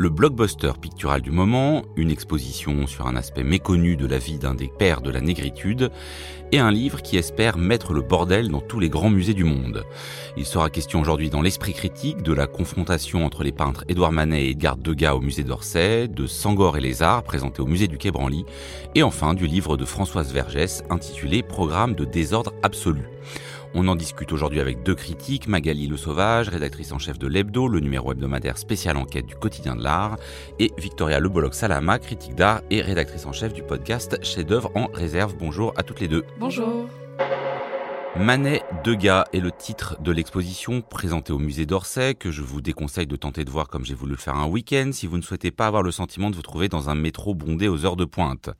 Le blockbuster pictural du moment, une exposition sur un aspect méconnu de la vie d'un des pères de la négritude, et un livre qui espère mettre le bordel dans tous les grands musées du monde. Il sera question aujourd'hui dans l'esprit critique de la confrontation entre les peintres Édouard Manet et Edgar Degas au musée d'Orsay, de Sangor et les Arts présenté au musée du Quai Branly, et enfin du livre de Françoise Vergès intitulé Programme de désordre absolu. On en discute aujourd'hui avec deux critiques, Magali Le Sauvage, rédactrice en chef de l'Hebdo, le numéro hebdomadaire spécial enquête du quotidien de l'art, et Victoria Le Salama, critique d'art et rédactrice en chef du podcast Chef d'œuvre en réserve. Bonjour à toutes les deux. Bonjour. Manet Degas est le titre de l'exposition présentée au musée d'Orsay que je vous déconseille de tenter de voir comme j'ai voulu le faire un week-end si vous ne souhaitez pas avoir le sentiment de vous trouver dans un métro bondé aux heures de pointe.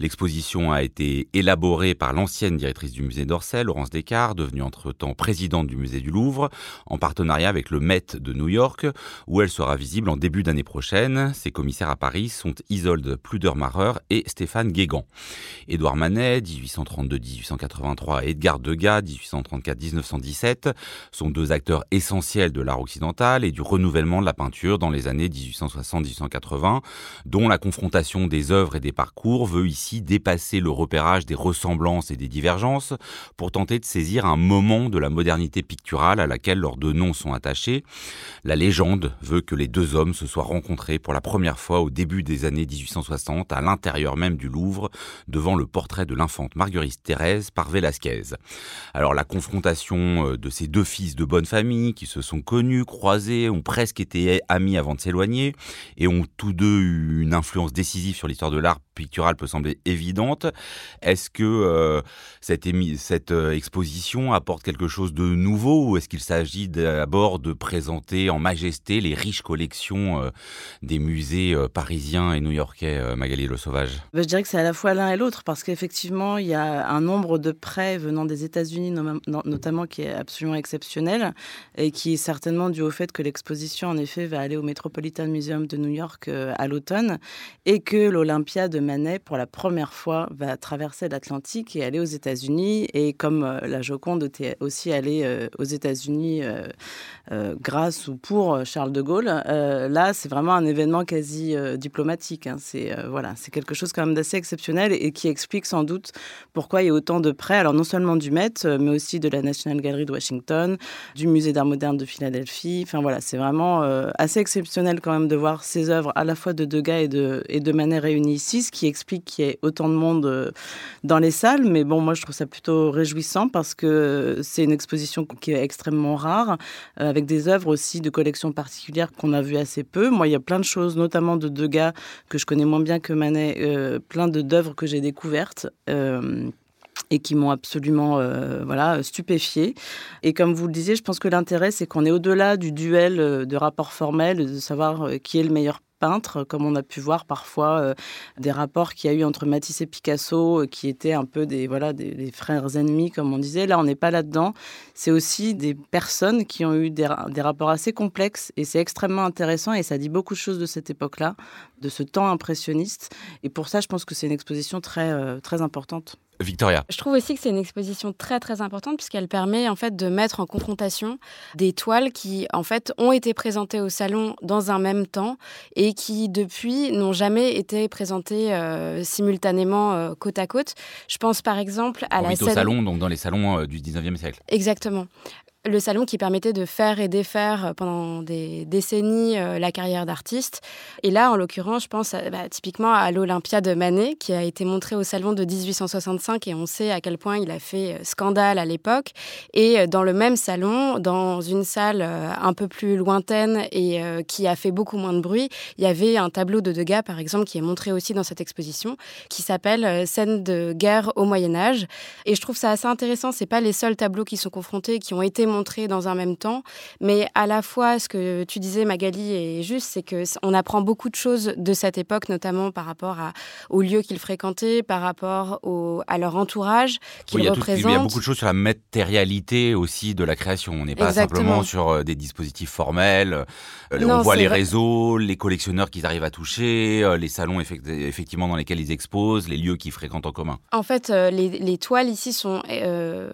L'exposition a été élaborée par l'ancienne directrice du musée d'Orsay, Laurence Descartes, devenue entre-temps présidente du musée du Louvre, en partenariat avec le Met de New York, où elle sera visible en début d'année prochaine. Ses commissaires à Paris sont Isolde Pludermacher et Stéphane Guégan. Édouard Manet, 1832-1883, Edgar Degas, 1834-1917, sont deux acteurs essentiels de l'art occidental et du renouvellement de la peinture dans les années 1860-1880, dont la confrontation des œuvres et des parcours veut ici dépasser le repérage des ressemblances et des divergences pour tenter de saisir un moment de la modernité picturale à laquelle leurs deux noms sont attachés. La légende veut que les deux hommes se soient rencontrés pour la première fois au début des années 1860 à l'intérieur même du Louvre, devant le portrait de l'infante Marguerite Thérèse par Velasquez. Alors la confrontation euh, de ces deux fils de bonne famille qui se sont connus, croisés, ont presque été amis avant de s'éloigner et ont tous deux eu une influence décisive sur l'histoire de l'art pictural peut sembler évidente. Est-ce que euh, cette, euh, exposition apporte quelque chose de nouveau ou est-ce qu'il s'agit d'abord de présenter en majesté les riches collections des musées parisiens et new-yorkais, Magali Le Sauvage? Bah, Je dirais que c'est à la fois l'un et l'autre parce qu'effectivement, il y a un nombre de prêts venant des États-Unis notamment qui est absolument exceptionnel et qui est certainement dû au fait que l'exposition en effet va aller au Metropolitan Museum de New York euh, à l'automne et que l'Olympia de Manet pour la première fois va traverser l'Atlantique et aller aux États-Unis et comme euh, la Joconde était aussi allée euh, aux États-Unis grâce ou pour Charles de Gaulle, là c'est vraiment un événement quasi diplomatique. Hein. C'est voilà, quelque chose quand même d'assez exceptionnel et qui explique sans doute pourquoi il y a autant de prêts. Alors non seulement du euh, mais aussi de la National Gallery de Washington, du Musée d'art moderne de Philadelphie. Enfin voilà, c'est vraiment euh, assez exceptionnel quand même de voir ces œuvres à la fois de Degas et de, et de Manet réunies ici, qui explique qu'il y ait autant de monde euh, dans les salles. Mais bon, moi je trouve ça plutôt réjouissant parce que c'est une exposition qui est extrêmement rare, avec des œuvres aussi de collections particulières qu'on a vues assez peu. Moi, il y a plein de choses, notamment de Degas, que je connais moins bien que Manet, plein d'œuvres que j'ai découvertes et qui m'ont absolument euh, voilà stupéfié. Et comme vous le disiez, je pense que l'intérêt, c'est qu'on est au-delà du duel euh, de rapports formels, de savoir euh, qui est le meilleur peintre, comme on a pu voir parfois des rapports qu'il y a eu entre Matisse et Picasso, qui étaient un peu des voilà des, frères ennemis, comme on disait. Là, on n'est pas là-dedans. C'est aussi des personnes qui ont eu des, des rapports assez complexes, et c'est extrêmement intéressant, et ça dit beaucoup de choses de cette époque-là, de ce temps impressionniste. Et pour ça, je pense que c'est une exposition très très importante. Victoria. Je trouve aussi que c'est une exposition très très importante puisqu'elle permet en fait de mettre en confrontation des toiles qui en fait ont été présentées au salon dans un même temps et qui depuis n'ont jamais été présentées euh, simultanément euh, côte à côte. Je pense par exemple à la scène... au salon donc dans les salons euh, du 19e siècle. Exactement le salon qui permettait de faire et défaire euh, pendant des décennies euh, la carrière d'artiste. Et là, en l'occurrence, je pense bah, typiquement à l'Olympia de Manet, qui a été montré au salon de 1865, et on sait à quel point il a fait euh, scandale à l'époque. Et dans le même salon, dans une salle un peu plus lointaine et qui a fait beaucoup moins de bruit, il y avait un tableau de Degas, par exemple, qui est montré aussi dans cette exposition, qui s'appelle Scène de guerre au Moyen Âge. Et je trouve ça assez intéressant. C'est pas les seuls tableaux qui sont confrontés, qui ont été démontrées dans un même temps. Mais à la fois, ce que tu disais, Magali, est juste, c'est que on apprend beaucoup de choses de cette époque, notamment par rapport à, aux lieux qu'ils fréquentaient, par rapport au, à leur entourage qu'ils représentent. il y a beaucoup de choses sur la matérialité aussi de la création. On n'est pas simplement sur euh, des dispositifs formels. Euh, on voit les réseaux, les collectionneurs qu'ils arrivent à toucher, euh, les salons effectivement dans lesquels ils exposent, les lieux qu'ils fréquentent en commun. En fait, les, les toiles ici sont euh,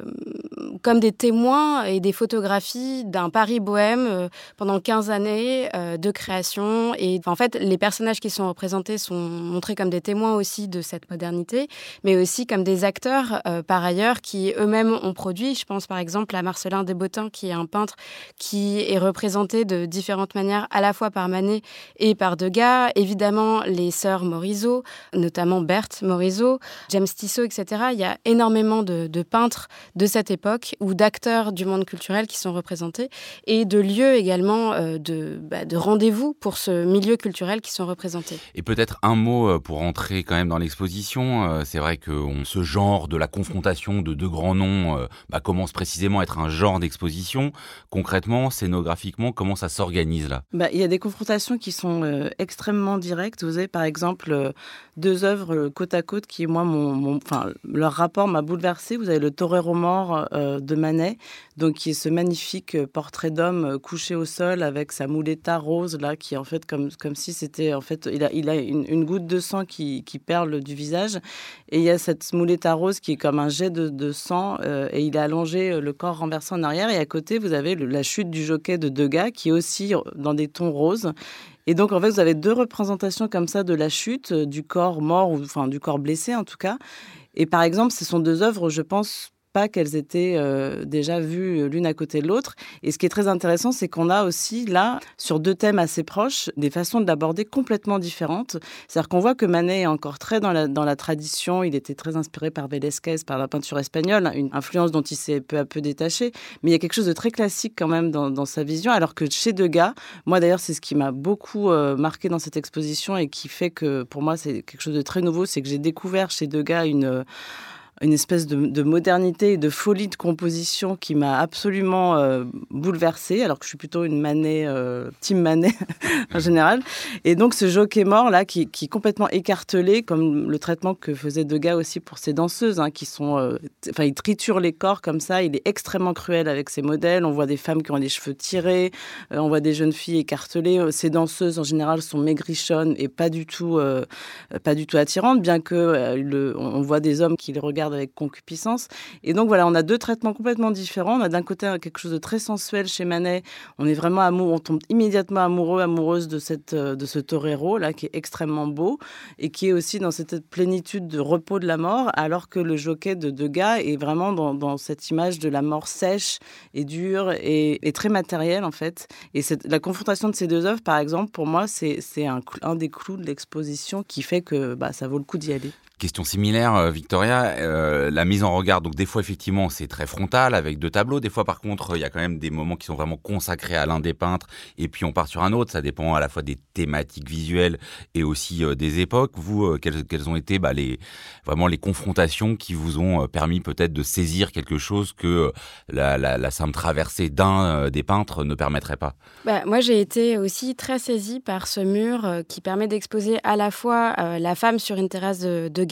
comme des témoins et des photographies d'un Paris bohème euh, pendant 15 années euh, de création. Et en fait, les personnages qui sont représentés sont montrés comme des témoins aussi de cette modernité, mais aussi comme des acteurs par ailleurs qui eux-mêmes ont produit. Je pense par exemple à Marcelin Desbotins, qui est un peintre qui est représenté de différentes manières, à la fois par Manet et par Degas. Évidemment, les sœurs Morisot, notamment Berthe Morisot, James Tissot, etc. Il y a énormément de, de peintres de cette époque ou d'acteurs du monde culturel qui sont représentés et de lieux également euh, de, bah, de rendez-vous pour ce milieu culturel qui sont représentés. Et peut-être un mot euh, pour entrer quand même dans l'exposition. Euh, c'est vrai que ce genre de la confrontation de deux grands noms bah, commence précisément à être un genre d'exposition. Concrètement, scénographiquement, comment ça s'organise là? Bah, Il y a des confrontations qui sont extrêmement directes. Vous avez par exemple deux œuvres côte à côte qui, moi, mon, enfin, leur rapport m'a bouleversé. Vous avez le torero mort euh, de Manet, donc qui est ce magnifique euh, portrait d'homme euh, couché au sol avec sa mouletta rose là, qui est en fait comme comme si c'était en fait il a il a une, goutte de sang qui, qui perle du visage. Et il y a cette mouletta rose qui est comme un jet de, sang et il a allongé le corps renversé en arrière. Et à côté vous avez la chute du jockey de Degas qui est aussi dans des tons roses. Et donc, en fait, vous avez deux représentations comme ça de la chute, du corps mort, ou enfin du corps blessé en tout cas. Et par exemple, ce sont deux œuvres, je pense, qu'elles étaient euh, déjà vues l'une à côté de l'autre. Et ce qui est très intéressant, c'est qu'on a aussi là, sur deux thèmes assez proches, des façons de l'aborder complètement différentes. C'est-à-dire qu'on voit que Manet est encore très dans la, tradition, il était très inspiré par Velázquez, par la peinture espagnole, une influence dont il s'est peu à peu détaché. Mais il y a quelque chose de très classique quand même dans, dans sa vision, alors que chez Degas, moi d'ailleurs, c'est ce qui m'a beaucoup euh, marqué dans cette exposition et qui fait que pour moi, c'est quelque chose de très nouveau, c'est que j'ai découvert chez Degas une une espèce de, modernité et de folie de composition qui m'a absolument euh, bouleversée, alors que je suis plutôt une Manet, euh, team Manet en général. Et donc ce jockey mort là, qui, qui, est complètement écartelé, comme le traitement que faisait Degas aussi pour ses danseuses, hein, qui sont, euh, enfin, il triture les corps comme ça. Il est extrêmement cruel avec ses modèles. On voit des femmes qui ont les cheveux tirés, on voit des jeunes filles écartelées. Ces danseuses en général sont maigrichonnes et pas du tout, pas du tout attirantes, bien que on voit des hommes qui les regardent avec concupiscence. Et donc voilà, on a deux traitements complètement différents. On a d'un côté quelque chose de très sensuel chez Manet. On est vraiment amoureux, on tombe immédiatement amoureux, amoureuse de cette euh, de ce torero là qui est extrêmement beau et qui est aussi dans cette plénitude de repos de la mort, alors que le jockey de Degas est vraiment dans, cette image de la mort sèche et dure et, très matérielle en fait. Et la confrontation de ces deux œuvres, par exemple, pour moi, c'est un, un des clous de l'exposition qui fait que bah, ça vaut le coup d'y aller. Question similaire, euh, Victoria, euh, la mise en regard, donc des fois effectivement c'est très frontal avec deux tableaux, des fois par contre il y a quand même des moments qui sont vraiment consacrés à l'un des peintres et puis on part sur un autre, ça dépend à la fois des thématiques visuelles et aussi euh, des époques. Vous, quelles, ont été bah, vraiment les confrontations qui vous ont permis peut-être de saisir quelque chose que la simple traversée d'un des peintres ne permettrait pas? Bah, Moi j'ai été aussi très saisie par ce mur qui permet d'exposer à la fois la femme sur une terrasse de, de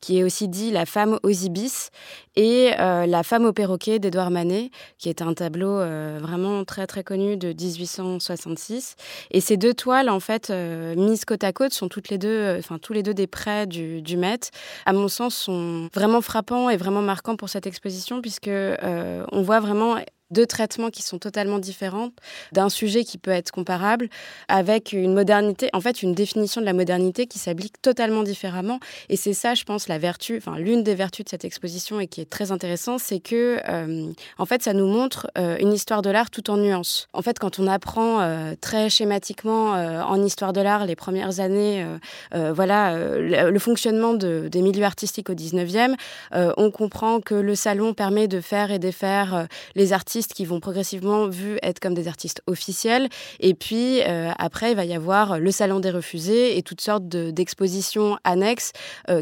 qui est aussi dit La femme aux ibis, et euh, La femme au perroquet d'Edouard Manet, qui est un tableau euh, vraiment très très connu de 1866. Et ces deux toiles, en fait, euh, mises côte à côte, sont toutes les deux, enfin tous les deux des prêts du, du Met. À mon sens, sont vraiment frappants et vraiment marquants pour cette exposition, puisque on voit vraiment deux traitements qui sont totalement différents d'un sujet qui peut être comparable avec une modernité, en fait une définition de la modernité qui s'applique totalement différemment. Et c'est ça, je pense, la vertu, enfin l'une des vertus de cette exposition et qui est très intéressant, c'est que euh, en fait ça nous montre euh, une histoire de l'art tout en nuances. En fait, quand on apprend euh, très schématiquement en histoire de l'art les premières années, voilà le, fonctionnement de, des milieux artistiques au 19e, on comprend que le salon permet de faire et défaire les artistes qui vont progressivement vus être comme des artistes officiels. Et puis après, il va y avoir le Salon des refusés et toutes sortes d'expositions annexes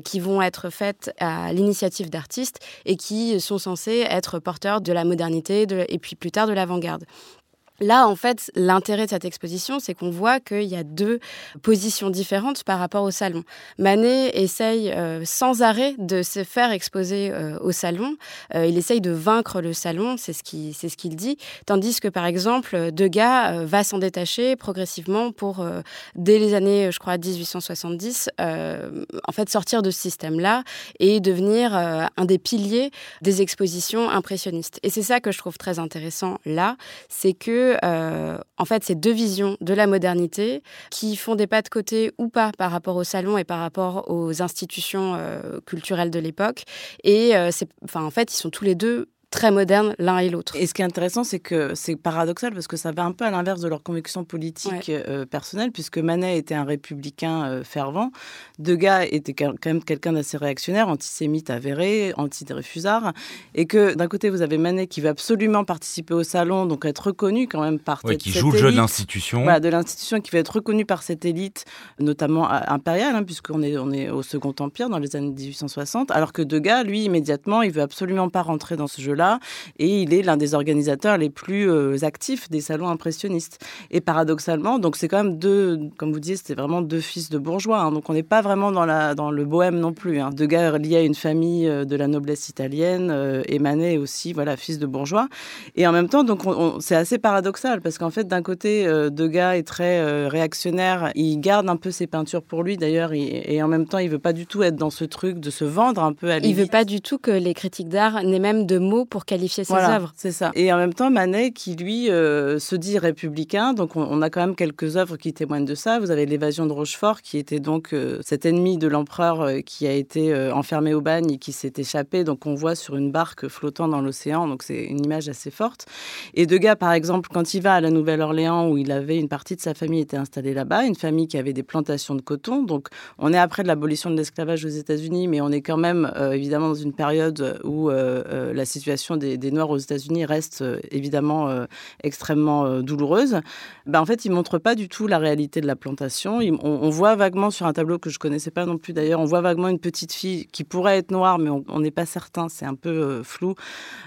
qui vont être faites à l'initiative d'artistes et qui sont censées être porteurs de la modernité et puis plus tard de l'avant-garde. Là, en fait, l'intérêt de cette exposition, c'est qu'on voit qu'il y a deux positions différentes par rapport au salon. Manet essaye euh, sans arrêt de se faire exposer euh, au salon. Euh, il essaye de vaincre le salon, c'est ce qu'il dit. Tandis que, par exemple, Degas va s'en détacher progressivement pour, dès les années, je crois, 1870, en fait, sortir de ce système-là et devenir un des piliers des expositions impressionnistes. Et c'est ça que je trouve très intéressant là, c'est que euh, en fait, ces deux visions de la modernité qui font des pas de côté ou pas par rapport au salon et par rapport aux institutions euh, culturelles de l'époque. Et euh, enfin, en fait, ils sont tous les deux très modernes l'un et l'autre. Et ce qui est intéressant, c'est que c'est paradoxal parce que ça va un peu à l'inverse de leur conviction politique euh, personnelle, puisque Manet était un républicain euh, fervent, Degas était quand même quelqu'un d'assez réactionnaire, antisémite avéré, anti-réfusard, et que d'un côté vous avez Manet qui veut absolument participer au salon, donc être reconnu quand même par ouais, qui joue le jeu de l'institution, voilà, de l'institution qui veut être reconnu par cette élite, notamment impériale, hein, puisqu'on est on est au Second Empire dans les années 1860, alors que Degas, lui, immédiatement, il veut absolument pas rentrer dans ce jeu là et il est l'un des organisateurs les plus euh, actifs des salons impressionnistes. Et paradoxalement, donc c'est quand même deux, comme vous disiez, c'était vraiment deux fils de bourgeois. Hein. donc on n'est pas vraiment dans, la, dans le bohème non plus. Hein. Degas lié à une famille euh, de la noblesse italienne, euh, Manet aussi, voilà, fils de bourgeois. Et en même temps, donc c'est assez paradoxal parce qu'en fait, d'un côté, Degas est très réactionnaire. Il garde un peu ses peintures pour lui d'ailleurs, et, en même temps, il veut pas du tout être dans ce truc de se vendre un peu à Il veut pas du tout que les critiques d'art n'aient même de mots pour qualifier ses œuvres. C'est ça. Et en même temps, Manet, qui lui euh, se dit républicain, donc on, a quand même quelques œuvres qui témoignent de ça. Vous avez l'évasion de Rochefort, qui était donc euh, cet ennemi de l'empereur euh, qui a été enfermé au bagne et qui s'est échappé. Donc on voit sur une barque flottant dans l'océan. Donc c'est une image assez forte. Et Degas, par exemple, quand il va à la Nouvelle-Orléans, où il avait une partie de sa famille était installée là-bas, une famille qui avait des plantations de coton. Donc on est après de l'abolition de l'esclavage aux États-Unis, mais on est quand même évidemment dans une période où la situation des, Noirs aux États-Unis reste euh, évidemment euh, extrêmement euh, douloureuse, ben, en fait, il ne montre pas du tout la réalité de la plantation. on, voit vaguement sur un tableau que je connaissais pas non plus d'ailleurs, on voit vaguement une petite fille qui pourrait être noire, mais on n'est pas certain, c'est un peu flou.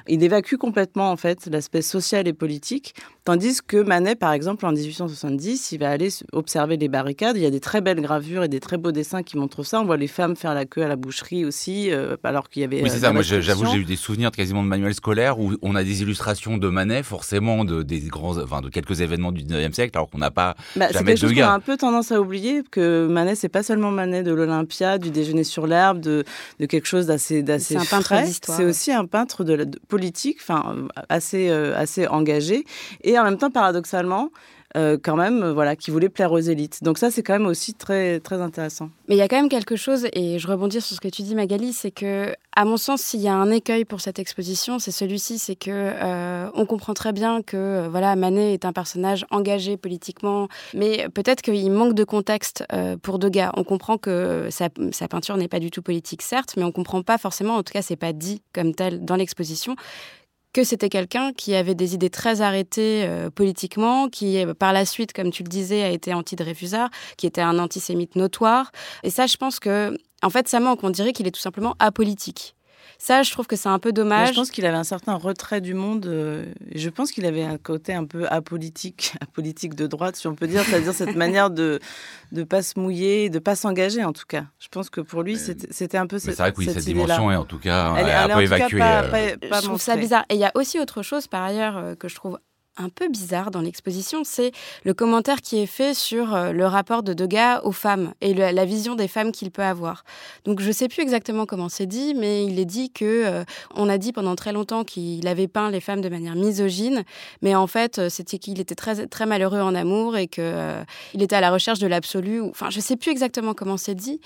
Il évacue complètement en fait l'aspect social et politique, tandis que Manet, par exemple, en 1870, il va aller observer les barricades. Il y a des très belles gravures et des très beaux dessins qui montrent ça. On voit les femmes faire la queue à la boucherie aussi, alors qu'il y avait. Oui, c'est ça. Moi, j'avoue, j'ai eu des souvenirs quasiment de manuels scolaire où on a des illustrations de Manet, forcément de des grands, enfin de quelques événements du 19e siècle, alors qu'on n'a pas bah, jamais de gars. On a un peu tendance à oublier que Manet, c'est pas seulement Manet de l'Olympia, du déjeuner sur l'herbe, de, de quelque chose d'assez d'assez frais. C'est aussi un peintre de, politique, enfin assez euh, assez engagé, et en même temps paradoxalement. Euh, quand même, euh, voilà, qui voulait plaire aux élites. Donc ça, c'est quand même aussi très, très intéressant. Mais il y a quand même quelque chose, et je rebondis sur ce que tu dis, Magali, c'est que, à mon sens, s'il y a un écueil pour cette exposition, c'est celui-ci, c'est que euh, on comprend très bien que, voilà, Manet est un personnage engagé politiquement, mais peut-être qu'il manque de contexte pour Degas. On comprend que sa, sa peinture n'est pas du tout politique, certes, mais on comprend pas forcément, en tout cas, c'est pas dit comme tel dans l'exposition que c'était quelqu'un qui avait des idées très arrêtées euh, politiquement, qui euh, par la suite, comme tu le disais, a été anti-Dreyfusard, qui était un antisémite notoire. Et ça, je pense que, en fait, ça manque. On dirait qu'il est tout simplement apolitique. Ça, je trouve que c'est un peu dommage. je pense qu'il avait un certain retrait du monde. Euh, je pense qu'il avait un côté un peu apolitique, apolitique de droite, si on peut dire, c'est-à-dire cette manière de ne pas se mouiller, de pas s'engager, en tout cas. Je pense que pour lui, c'était un peu cette C'est vrai que cette, dimension est en tout cas un peu évacuée. je trouve ça bizarre. Et il y a aussi autre chose, par ailleurs, euh, que je trouve un peu bizarre dans l'exposition, c'est le commentaire qui est fait sur euh, le rapport de Degas aux femmes et la vision des femmes qu'il peut avoir. Donc je ne sais plus exactement comment c'est dit, mais il est dit que euh, on a dit pendant très longtemps qu'il avait peint les femmes de manière misogyne, mais en fait euh, c'était qu'il était très très malheureux en amour et que il était à la recherche de l'absolu. Enfin je ne sais plus exactement comment c'est dit.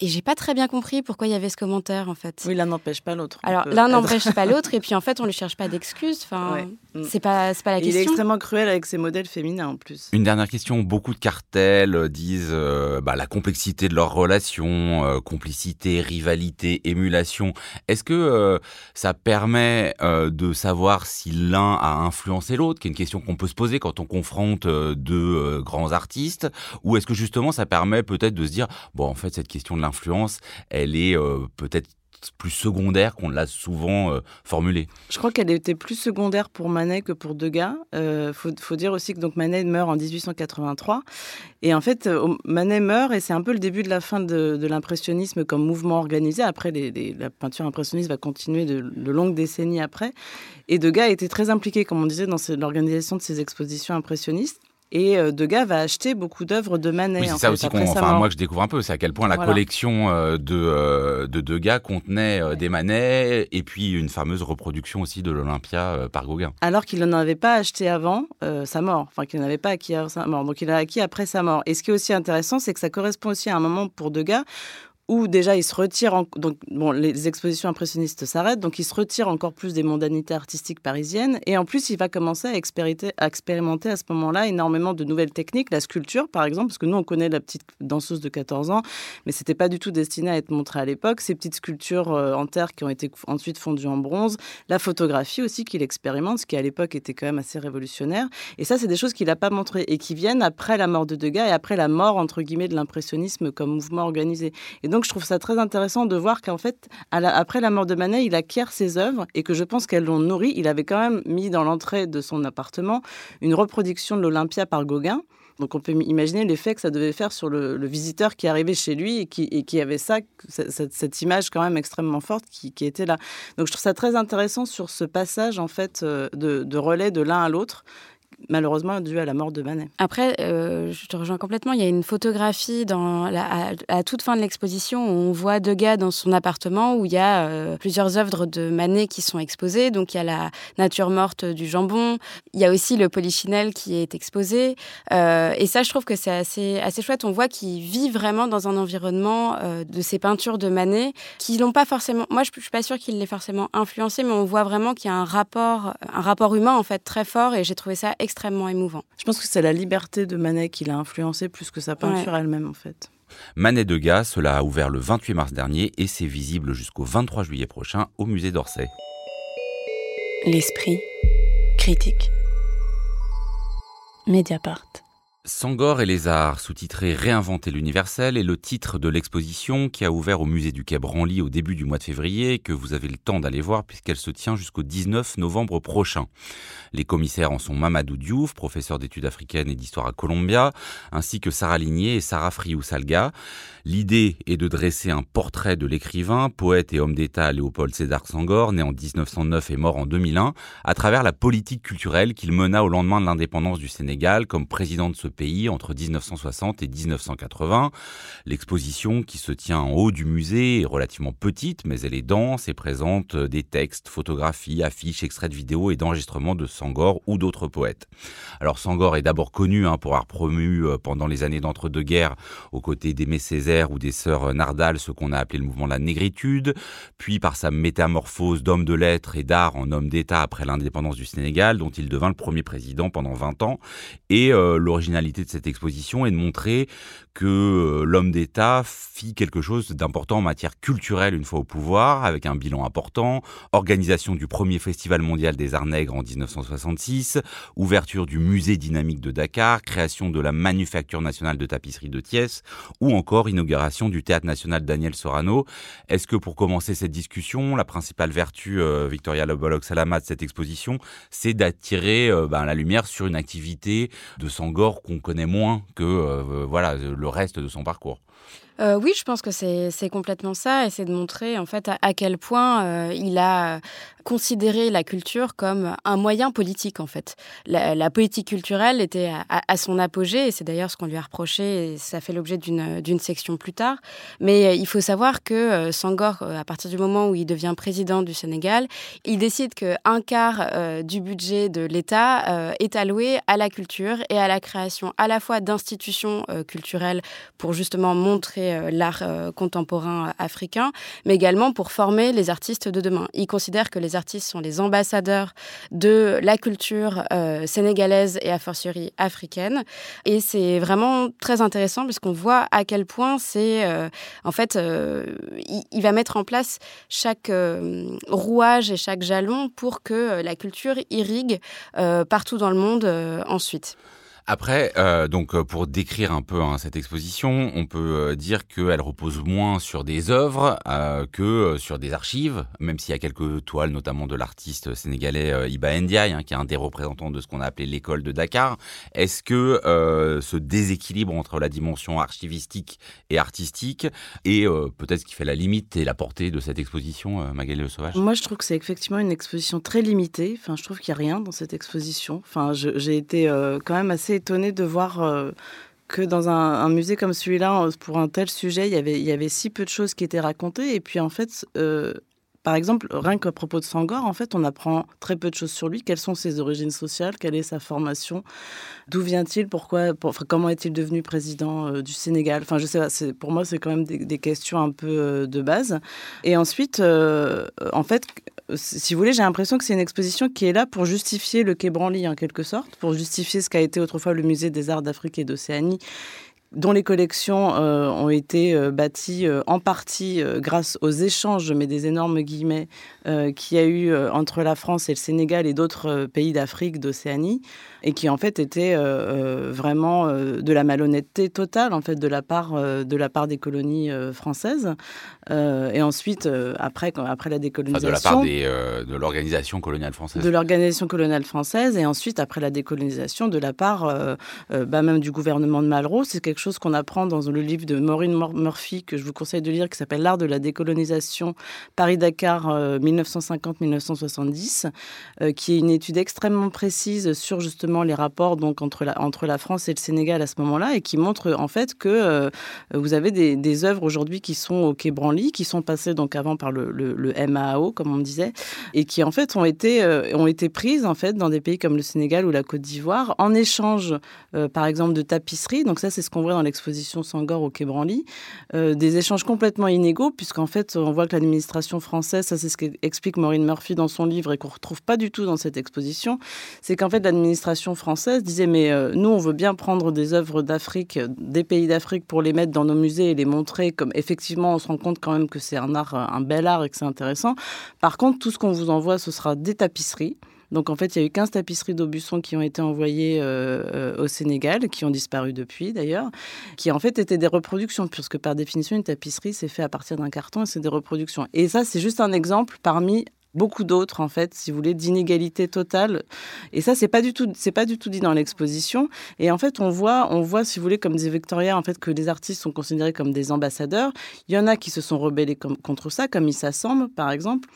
et j'ai pas très bien compris pourquoi il y avait ce commentaire en fait. Oui, l'un n'empêche pas l'autre. Alors l'un n'empêche pas l'autre et puis en fait on lui cherche pas d'excuses. Enfin. C'est pas pas la question. Il est extrêmement cruel avec ses modèles féminins en plus. Une dernière question. Beaucoup de cartels euh, disent euh, bah, la complexité de leurs relations, euh, complicité, rivalité, émulation. Est-ce que ça permet de savoir si l'un a influencé l'autre, qui est une question qu'on peut se poser quand on confronte deux grands artistes, ou est-ce que justement ça permet peut-être de se dire bon en fait cette question de l'influence, elle est euh, peut-être plus secondaire qu'on l'a souvent euh, formulé. Je crois qu'elle était plus secondaire pour Manet que pour Degas. Il euh, faut, dire aussi que donc Manet meurt en 1883. Et en fait, Manet meurt et c'est un peu le début de la fin de, l'impressionnisme comme mouvement organisé. Après, la peinture impressionniste va continuer de, de, longues décennies après. Et Degas était très impliqué, comme on disait, dans l'organisation de ces expositions impressionnistes. Et euh, Degas va acheter beaucoup d'œuvres de Manet. Oui, c'est ça aussi qu'on, enfin, moi que je découvre un peu, c'est à quel point la collection euh, de, euh, de Degas contenait des Manet et puis une fameuse reproduction aussi de l'Olympia par Gauguin. Alors qu'il n'en avait pas acheté avant sa mort, enfin qu'il n'en avait pas acquis avant sa mort. Donc il a acquis après sa mort. Et ce qui est aussi intéressant, c'est que ça correspond aussi à un moment pour Degas où déjà il se retire, donc bon, les expositions impressionnistes s'arrêtent, donc il se retire encore plus des mondanités artistiques parisiennes, et en plus il va commencer à expérimenter à, expérimenter à ce moment-là énormément de nouvelles techniques, la sculpture par exemple, parce que nous on connaît la petite danseuse de 14 ans, mais c'était pas du tout destiné à être montré à l'époque, ces petites sculptures euh, en terre qui ont été ensuite fondues en bronze, la photographie aussi qu'il expérimente, ce qui à l'époque était quand même assez révolutionnaire, et ça c'est des choses qu'il n'a pas montrées et qui viennent après la mort de Degas et après la mort entre guillemets de l'impressionnisme comme mouvement organisé. Et donc, je trouve ça très intéressant de voir qu'en fait, après la mort de Manet, il acquiert ses œuvres et que je pense qu'elles l'ont nourri. Il avait quand même mis dans l'entrée de son appartement une reproduction de l'Olympia par Gauguin. Donc on peut imaginer l'effet que ça devait faire sur le, visiteur qui arrivait chez lui et qui, avait ça, cette, image quand même extrêmement forte qui, était là. Donc je trouve ça très intéressant sur ce passage en fait euh, de relais de l'un à l'autre malheureusement dû à la mort de Manet. Après, euh, je te rejoins complètement. Il y a une photographie dans la, à, toute fin de l'exposition où on voit Degas dans son appartement où il y a euh, plusieurs œuvres de Manet qui sont exposées. Donc il y a la nature morte du jambon. Il y a aussi le polichinelle qui est exposé. Euh, et ça, je trouve que c'est assez, assez chouette. On voit qu'il vit vraiment dans un environnement de ces peintures de Manet qui l'ont pas forcément. Moi, je, ne suis pas sûre qu'il l'ait forcément influencé, mais on voit vraiment qu'il y a un rapport, un rapport humain en fait très fort. Et j'ai trouvé ça extrêmement émouvant. Je pense que c'est la liberté de Manet qui l'a influencé plus que sa peinture elle-même en fait. Manet de Gas, cela a ouvert le 28 mars dernier et c'est visible jusqu'au 23 juillet prochain au musée d'Orsay. L'esprit critique. Mediapart. Sangor et les arts, sous-titré Réinventer l'universel, est le titre de l'exposition qui a ouvert au musée du Quai Branly au début du mois de février, que vous avez le temps d'aller voir puisqu'elle se tient jusqu'au 19 novembre prochain. Les commissaires en sont Mamadou Diouf, professeur d'études africaines et d'histoire à Columbia, ainsi que Sarah Ligné et Sarah Friou-Salga. L'idée est de dresser un portrait de l'écrivain, poète et homme d'État Léopold Sédar Sangor, né en 1909 et mort en 2001, à travers la politique culturelle qu'il mena au lendemain de l'indépendance du Sénégal comme président de ce pays entre 1960 et 1980. L'exposition, qui se tient en haut du musée, est relativement petite, mais elle est dense et présente des textes, photographies, affiches, extraits de vidéos et d'enregistrements de Sangor ou d'autres poètes. Alors Sangor est d'abord connu hein, pour avoir promu euh, pendant les années d'entre-deux-guerres aux côtés d'Aimé Césaire ou des sœurs Nardal ce qu'on a appelé le mouvement de la négritude, puis par sa métamorphose d'homme de lettres et d'art en homme d'État après l'indépendance du Sénégal, dont il devint le premier président pendant 20 ans, et euh, l'originalité de cette exposition est de montrer que euh, l'homme d'État fit quelque chose d'important en matière culturelle une fois au pouvoir, avec un bilan important, organisation du premier festival mondial des arts nègres en 1966, ouverture du musée dynamique de Dakar, création de la manufacture nationale de tapisserie de Thiès, ou encore inauguration du théâtre national Daniel Sorano. Est-ce que pour commencer cette discussion, la principale vertu, euh, Victoria Lobolog Salama, de cette exposition, c'est d'attirer euh, ben, la lumière sur une activité de Sangor qu'on connaît moins que euh, voilà reste de son parcours. Euh, oui, je pense que c'est complètement ça, et c'est de montrer en fait à, quel point euh, il a considéré la culture comme un moyen politique en fait. La, politique culturelle était à, son apogée, et c'est d'ailleurs ce qu'on lui a reproché, et ça fait l'objet d'une section plus tard. Mais euh, il faut savoir que Sangor, à partir du moment où il devient président du Sénégal, il décide qu'un quart du budget de l'État est alloué à la culture et à la création à la fois d'institutions culturelles pour justement montrer l'art contemporain africain, mais également pour former les artistes de demain. Il considère que les artistes sont les ambassadeurs de la culture sénégalaise et a fortiori africaine. Et c'est vraiment très intéressant puisqu'on voit à quel point c'est, en fait, il, va mettre en place chaque rouage et chaque jalon pour que la culture irrigue partout dans le monde ensuite. Après, euh, donc euh, pour décrire un peu hein, cette exposition, on peut euh, dire qu'elle repose moins sur des œuvres que sur des archives, même s'il y a quelques toiles, notamment de l'artiste sénégalais Iba Ndiaye, hein, qui est un des représentants de ce qu'on a appelé l'école de Dakar. Est-ce que ce déséquilibre entre la dimension archivistique et artistique et peut-être ce qui fait la limite et la portée de cette exposition, Magali Le Sauvage? Moi, je trouve que c'est effectivement une exposition très limitée. Enfin, je trouve qu'il n'y a rien dans cette exposition. Enfin, j'ai été quand même assez étonnée de voir euh, que dans un, musée comme celui-là, pour un tel sujet, il y, avait, il y avait si peu de choses qui étaient racontées. Et puis, en fait, euh, par exemple, rien qu'à propos de Sangor, en fait, on apprend très peu de choses sur lui. Quelles sont ses origines sociales? Quelle est sa formation? D'où vient-il? Pourquoi Comment est-il devenu président euh, du Sénégal? Enfin, je sais pas. Pour moi, c'est quand même des, questions un peu de base. Et ensuite, en fait, si vous voulez, j'ai l'impression que c'est une exposition qui est là pour justifier le Quai Branly en quelque sorte, pour justifier ce qu'a été autrefois le musée des arts d'Afrique et d'Océanie dont les collections euh, ont été euh, bâties euh, en partie grâce aux échanges, mais des énormes guillemets, qu'il y a eu entre la France et le Sénégal et d'autres pays d'Afrique, d'Océanie, et qui en fait étaient vraiment de la malhonnêteté totale en fait de la part de la part des colonies françaises. et ensuite, après, après la décolonisation, de la part des, de l'organisation coloniale française. De l'organisation coloniale française, et ensuite après la décolonisation, de la part bah, même du gouvernement de Malraux, c'est quelque chose qu'on apprend dans le livre de Maureen Murphy, que je vous conseille de lire, qui s'appelle L'art de la décolonisation Paris-Dakar 1950-1970, euh, euh, qui est une étude extrêmement précise sur justement les rapports donc, entre, la, entre la France et le Sénégal à ce moment-là, et qui montre en fait que euh, vous avez des, œuvres aujourd'hui qui sont au Quai Branly, qui sont passées donc avant par le, le, MAO, comme on disait, et qui en fait ont été, ont été prises en fait dans des pays comme le Sénégal ou la Côte d'Ivoire en échange, par exemple, de tapisseries. Donc ça, c'est ce qu'on voit dans l'exposition Sangor au Quai Branly, euh, des échanges complètement inégaux, puisqu'en fait, on voit que l'administration française, ça c'est ce qu'explique Maureen Murphy dans son livre et qu'on retrouve pas du tout dans cette exposition, c'est qu'en fait, l'administration française disait, mais euh, nous, on veut bien prendre des œuvres d'Afrique, des pays d'Afrique, pour les mettre dans nos musées et les montrer, comme effectivement, on se rend compte quand même que c'est un art, un bel art et que c'est intéressant. Par contre, tout ce qu'on vous envoie, ce sera des tapisseries. Donc en fait, il y a eu 15 tapisseries d'Aubusson qui ont été envoyées euh, euh, au Sénégal, qui ont disparu depuis d'ailleurs, qui en fait étaient des reproductions, puisque par définition, une tapisserie, c'est fait à partir d'un carton et c'est des reproductions. Et ça, c'est juste un exemple parmi beaucoup d'autres en fait si vous voulez d'inégalité totale. Et ça c'est pas du tout c'est pas du tout dit dans l'exposition. Et en fait on voit on voit si vous voulez comme des Victoria en fait que les artistes sont considérés comme des ambassadeurs. Il y en a qui se sont rebellés contre ça comme Issa Samb par exemple.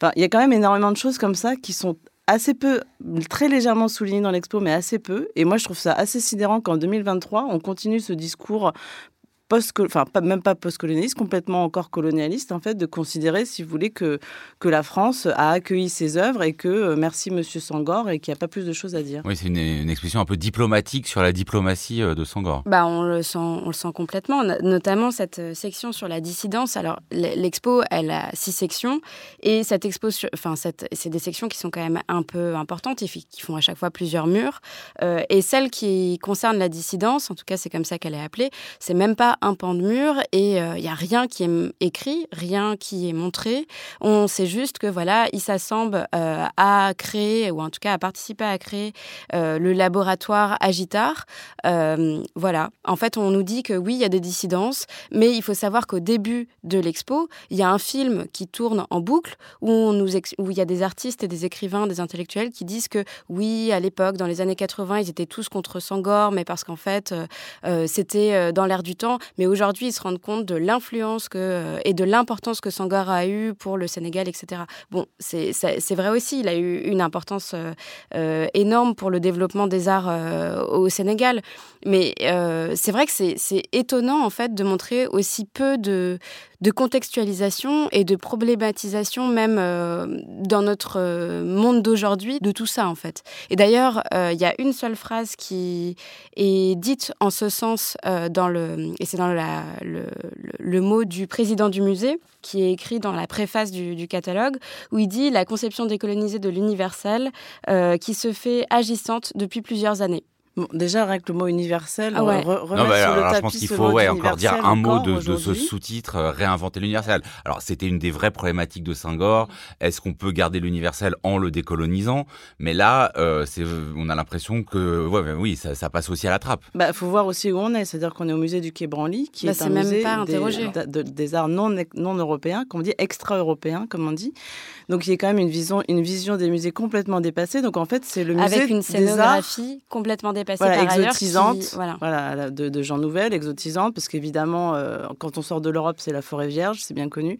Enfin, il y a quand même énormément de choses comme ça qui sont assez peu, très légèrement souligné dans l'expo, mais assez peu. Et moi, je trouve ça assez sidérant qu'en 2023, on continue ce discours post enfin pas, même pas post-colonialiste, complètement encore colonialiste, en fait, de considérer, si vous voulez, que, que la France a accueilli ses œuvres et que euh, merci Monsieur Sangor et qu'il n'y a pas plus de choses à dire. Oui, c'est une, expression un peu diplomatique sur la diplomatie euh, de Sangor. Bah, on le sent, on le sent complètement, notamment cette euh, section sur la dissidence. Alors, l'expo, elle a six sections et cette expo, enfin, c'est des sections qui sont quand même un peu importantes et qui font à chaque fois plusieurs murs. et celle qui concerne la dissidence, en tout cas, c'est comme ça qu'elle est appelée, c'est même pas un pan de mur et il euh, n'y a rien qui est écrit, rien qui est montré. On sait juste que voilà, il s'assemble euh, à créer, ou en tout cas à participer à créer euh, le laboratoire Agitar. voilà, en fait, on nous dit que oui, il y a des dissidences, mais il faut savoir qu'au début de l'expo, il y a un film qui tourne en boucle où où il y a des artistes et des écrivains, des intellectuels qui disent que oui, à l'époque, dans les années 80, ils étaient tous contre Sangor, mais parce qu'en fait, c'était dans l'air du temps. Mais aujourd'hui, ils se rendent compte de l'influence que, euh, et de l'importance que Sangor a eu pour le Sénégal, etc. Bon, c'est vrai aussi, il a eu une importance euh, euh, énorme pour le développement des arts au Sénégal. Mais c'est vrai que c'est étonnant, en fait, de montrer aussi peu de, de contextualisation et de problématisation même euh, dans notre euh, monde d'aujourd'hui de tout ça en fait. Et d'ailleurs, euh, il y a une seule phrase qui est dite en ce sens dans le et c'est dans le, le, mot du président du musée qui est écrit dans la préface du, du catalogue où il dit la conception décolonisée de l'universel qui se fait agissante depuis plusieurs années déjà, avec le mot universel, ah ouais. re non, bah, sur le tapis je pense qu'il faut ouais, encore dire un mot de, de ce sous-titre, euh, réinventer l'universel. Alors, c'était une des vraies problématiques de Senghor. Est-ce qu'on peut garder l'universel en le décolonisant? Mais là, euh, on a l'impression que, ouais, bah, oui, ça, ça, passe aussi à la trappe. Il bah, faut voir aussi où on est. C'est-à-dire qu'on est au musée du Quai Branly, qui bah, est, un musée des, des, arts non, non européens, comme on dit, extra-européens, comme on dit. Donc, il y a quand même une vision, une vision des musées complètement dépassée. Donc, en fait, c'est le musée Avec une scénographie complètement dépassée voilà, exotisante, voilà. de, de gens nouvelles, exotisante, parce qu'évidemment, euh, quand on sort de l'Europe, c'est la forêt vierge, c'est bien connu.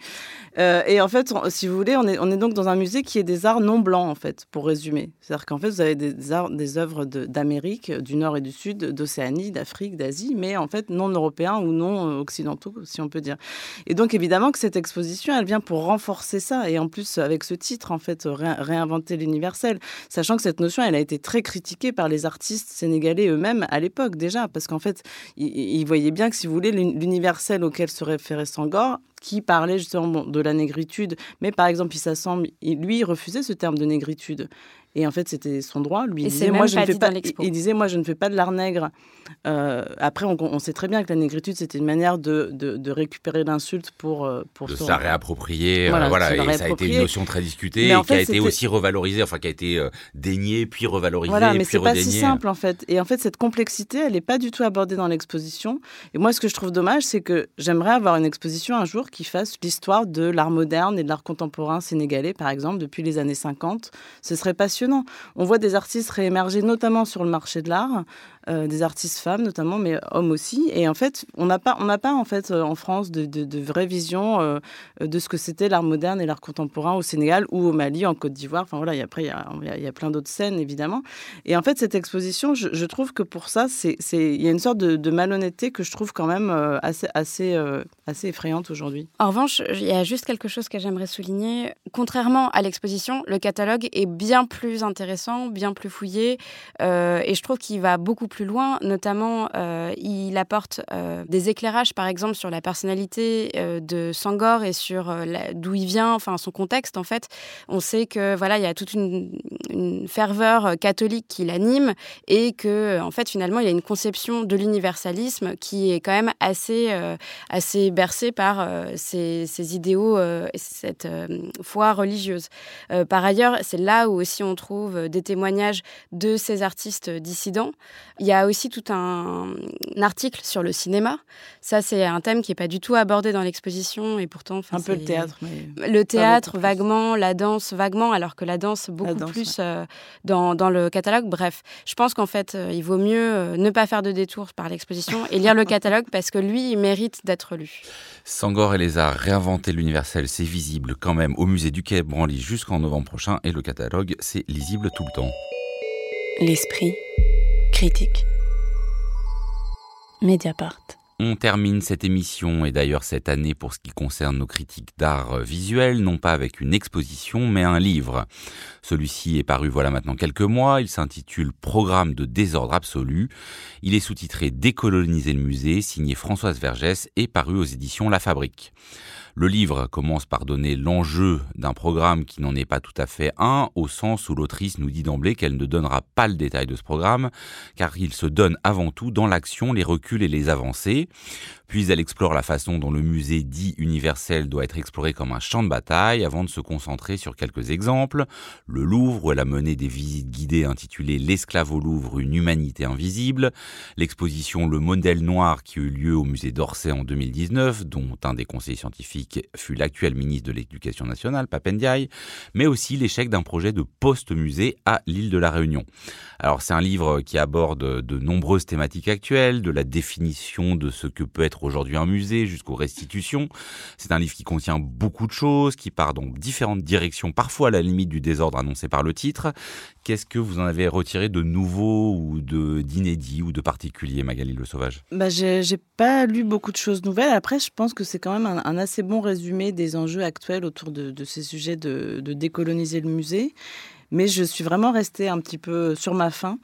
Euh, et en fait, si vous voulez, on est, on est donc dans un musée qui est des arts non blancs, en fait, pour résumer. C'est-à-dire qu'en fait, vous avez des, arts, des œuvres d'Amérique, du Nord et du Sud, d'Océanie, d'Afrique, d'Asie, mais en fait non européens ou non occidentaux, si on peut dire. Et donc, évidemment que cette exposition, elle vient pour renforcer ça. Et en plus, avec ce titre, en fait, réinventer l'universel, sachant que cette notion, elle a été très critiquée par les artistes sénégalais eux-mêmes à l'époque déjà, parce qu'en fait, ils, voyaient bien que si vous voulez, l'universel auquel se référait Sangor, qui parlait justement de la négritude, mais par exemple, il s'assemble, lui, refusait ce terme de négritude. Et en fait, c'était son droit. Lui, il disait, moi, je ne fais pas, il disait, moi, je ne fais pas de l'art nègre. Euh, après, on, sait très bien que la négritude, c'était une manière de, de, récupérer l'insulte pour, euh, pour de ça réapproprier. Euh, voilà, et ça a été une notion très discutée et qui a été aussi revalorisée, enfin, qui a été déniée, puis revalorisée. Voilà, mais c'est pas si simple, en fait. Et en fait, cette complexité, elle n'est pas du tout abordée dans l'exposition. Et moi, ce que je trouve dommage, c'est que j'aimerais avoir une exposition un jour qui fasse l'histoire de l'art moderne et de l'art contemporain sénégalais, par exemple, depuis les années 50. Ce serait passionnant on voit des artistes réémerger, notamment sur le marché de l'art, euh, des artistes femmes notamment, mais hommes aussi. Et en fait, on n'a pas, on n'a pas en fait euh, en France de, de, vraie vision euh, de ce que c'était l'art moderne et l'art contemporain au Sénégal ou au Mali, en Côte d'Ivoire. Enfin voilà, y a, après il y, y a, plein d'autres scènes évidemment. Et en fait, cette exposition, je, trouve que pour ça, c'est, il y a une sorte de, malhonnêteté que je trouve quand même assez, assez, assez effrayante aujourd'hui. En revanche, il y a juste quelque chose que j'aimerais souligner. Contrairement à l'exposition, le catalogue est bien plus intéressant, bien plus fouillé, et je trouve qu'il va beaucoup plus loin. Notamment, euh, il apporte euh, des éclairages, par exemple, sur la personnalité euh, de Sangor et sur d'où il vient, enfin son contexte. En fait, on sait que voilà, il y a toute une, ferveur catholique qui l'anime et que, en fait, finalement, il y a une conception de l'universalisme qui est quand même assez, assez bercée par ces, idéaux et cette foi religieuse. par ailleurs, c'est là où aussi on trouve des témoignages de ces artistes dissidents. Il y a aussi tout un, article sur le cinéma. Ça, c'est un thème qui n'est pas du tout abordé dans l'exposition et pourtant. Un peu le théâtre. le théâtre, vaguement, la danse, vaguement, alors que la danse, beaucoup plus euh, dans, dans, le catalogue. Bref, je pense qu'en fait, euh, il vaut mieux euh, ne pas faire de détour par l'exposition et lire le catalogue parce que lui, il mérite d'être lu. Sangor et les arts, réinventer l'universel, c'est visible quand même au musée du Quai Branly jusqu'en novembre prochain et le catalogue, c'est lisible tout le temps. L'esprit critique. Mediapart. On termine cette émission et d'ailleurs cette année pour ce qui concerne nos critiques d'art visuel, non pas avec une exposition mais un livre. Celui-ci est paru voilà maintenant quelques mois, il s'intitule Programme de désordre absolu. Il est sous-titré Décoloniser le musée, signé Françoise Vergès et paru aux éditions La Fabrique. Le livre commence par donner l'enjeu d'un programme qui n'en est pas tout à fait un, au sens où l'autrice nous dit d'emblée qu'elle ne donnera pas le détail de ce programme, car il se donne avant tout dans l'action les reculs et les avancées. Puis elle explore la façon dont le musée dit universel doit être exploré comme un champ de bataille avant de se concentrer sur quelques exemples. Le Louvre, où elle a mené des visites guidées intitulées L'esclave au Louvre, une humanité invisible. L'exposition Le modèle noir qui eut lieu au musée d'Orsay en 2019, dont un des conseillers scientifiques fut l'actuel ministre de l'Éducation nationale, Papendiaï, mais aussi l'échec d'un projet de post-musée à l'île de la Réunion. Alors c'est un livre qui aborde de nombreuses thématiques actuelles, de la définition de ce que peut être aujourd'hui un musée jusqu'aux restitutions. C'est un livre qui contient beaucoup de choses, qui part dans différentes directions, parfois à la limite du désordre annoncé par le titre. Qu'est-ce que vous en avez retiré de nouveau ou de d'inédit ou de particulier, Magali Le Sauvage? Bah, J'ai pas lu beaucoup de choses nouvelles. Après, je pense que c'est quand même un, assez bon résumé des enjeux actuels autour de, ces sujets de, de décoloniser le musée. Mais je suis vraiment restée un petit peu sur ma faim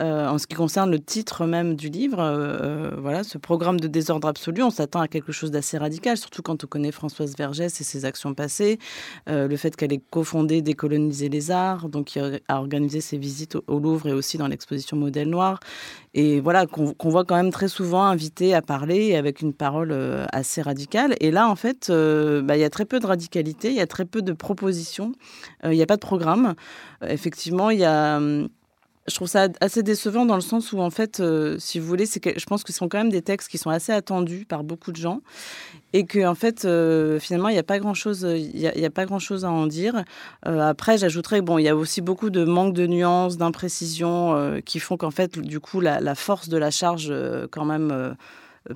euh, en ce qui concerne le titre même du livre, euh, euh, voilà, ce programme de désordre absolu, on s'attend à quelque chose d'assez radical, surtout quand on connaît Françoise Vergès et ses actions passées, le fait qu'elle ait cofondé Décoloniser les arts, donc qui a organisé ses visites au Louvre et aussi dans l'exposition Modèle Noir, et voilà, qu'on voit quand même très souvent invité à parler avec une parole assez radicale. Et là, en fait, bah, il y a très peu de radicalité, il y a très peu de propositions, il n'y a pas de programme. effectivement, il y a hum, je trouve ça assez décevant dans le sens où, en fait, euh, si vous voulez, je pense que ce sont quand même des textes qui sont assez attendus par beaucoup de gens et que, en fait, euh, finalement, il n'y a pas grand-chose, a pas grand-chose à en dire. Euh, après, j'ajouterais, bon, il y a aussi beaucoup de manque de nuances, d'imprécisions qui font qu'en fait, du coup, la, force de la charge, quand même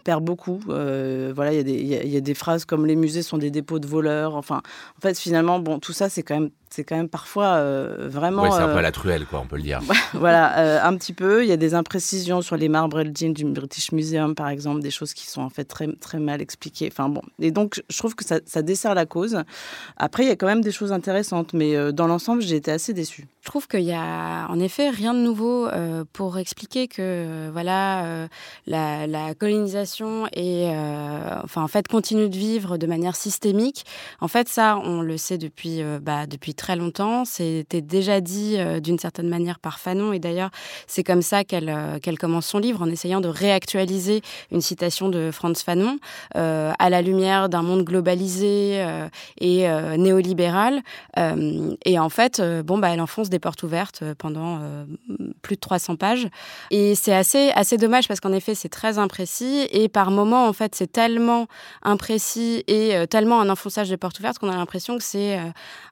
perd beaucoup. voilà, il y, y, a des phrases comme les musées sont des dépôts de voleurs. Enfin, en fait, finalement, bon, tout ça, c'est quand même c'est quand même parfois euh, vraiment. Oui, c'est un peu euh, la truelle, quoi, on peut le dire. voilà, euh, un petit peu. Il y a des imprécisions sur les marbres Elgin du British Museum, par exemple, des choses qui sont en fait très, très mal expliquées. Enfin bon. Et donc, je trouve que ça, ça dessert la cause. Après, il y a quand même des choses intéressantes, mais dans l'ensemble, j'ai été assez déçue. Je trouve qu'il y a en effet rien de nouveau pour expliquer que voilà la, la, colonisation et enfin en fait continue de vivre de manière systémique. En fait, ça, on le sait depuis bah, depuis très longtemps. C'était déjà dit euh, d'une certaine manière par Fanon. Et d'ailleurs, c'est comme ça qu'elle euh, qu'elle commence son livre, en essayant de réactualiser une citation de Franz Fanon euh, à la lumière d'un monde globalisé et néolibéral. et en fait, bon, bah, elle enfonce des portes ouvertes pendant plus de 300 pages. Et c'est assez, dommage parce qu'en effet, c'est très imprécis. Et par moments, en fait, c'est tellement imprécis et tellement un enfonçage de portes ouvertes qu'on a l'impression que c'est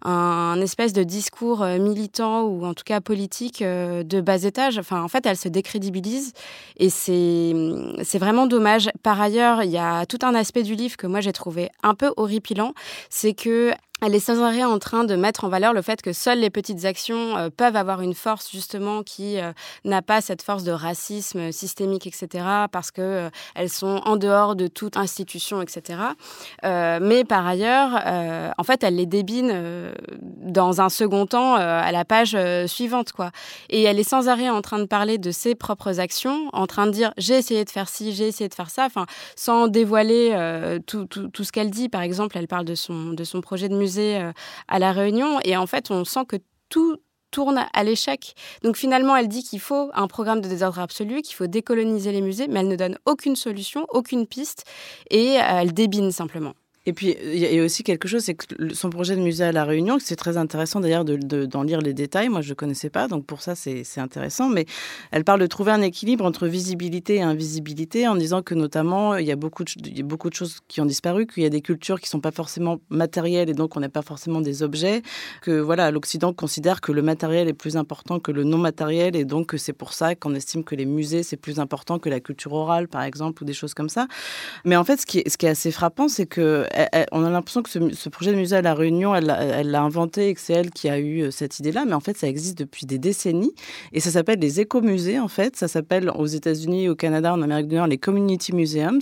un un espèce de discours euh, militant ou en tout cas politique euh, de bas étage. Enfin, en fait, elle se décrédibilise et c'est c'est vraiment dommage. Par ailleurs, il y a tout un aspect du livre que moi j'ai trouvé un peu horripilant, c'est que elle est sans arrêt en train de mettre en valeur le fait que seules les petites actions euh, peuvent avoir une force justement qui euh, n'a pas cette force de racisme systémique, etc., parce que euh, elles sont en dehors de toute institution, etc. mais par ailleurs, en fait, elle les débine dans un second temps à la page suivante, quoi. Et elle est sans arrêt en train de parler de ses propres actions, en train de dire j'ai essayé de faire ci, j'ai essayé de faire ça, sans dévoiler tout, tout, tout, ce qu'elle dit. Par exemple, elle parle de son, de son projet de musique euh, à La Réunion. Et en fait, on sent que tout tourne à l'échec. Donc finalement, elle dit qu'il faut un programme de désordre absolu, qu'il faut décoloniser les musées, mais elle ne donne aucune solution, aucune piste, et euh, elle débine simplement. Et puis, il y a aussi quelque chose, c'est que son projet de musée à La Réunion, c'est très intéressant d'ailleurs d'en de, d'en lire les détails. Moi, je ne connaissais pas, donc pour ça, c'est intéressant. Mais elle parle de trouver un équilibre entre visibilité et invisibilité en disant que notamment, il y a beaucoup de, il y a beaucoup de choses qui ont disparu, qu'il y a des cultures qui ne sont pas forcément matérielles et donc on n'a pas forcément des objets. Que voilà, l'Occident considère que le matériel est plus important que le non matériel et donc c'est pour ça qu'on estime que les musées, c'est plus important que la culture orale, par exemple, ou des choses comme ça. Mais en fait, ce qui est, ce qui est assez frappant, c'est que on a l'impression que ce, projet de musée à La Réunion, elle l'a inventé et que c'est elle qui a eu euh, cette idée-là, mais en fait, ça existe depuis des décennies et ça s'appelle les écomusées, en fait. Ça s'appelle aux États-Unis, au Canada, en Amérique du Nord, les Community Museums,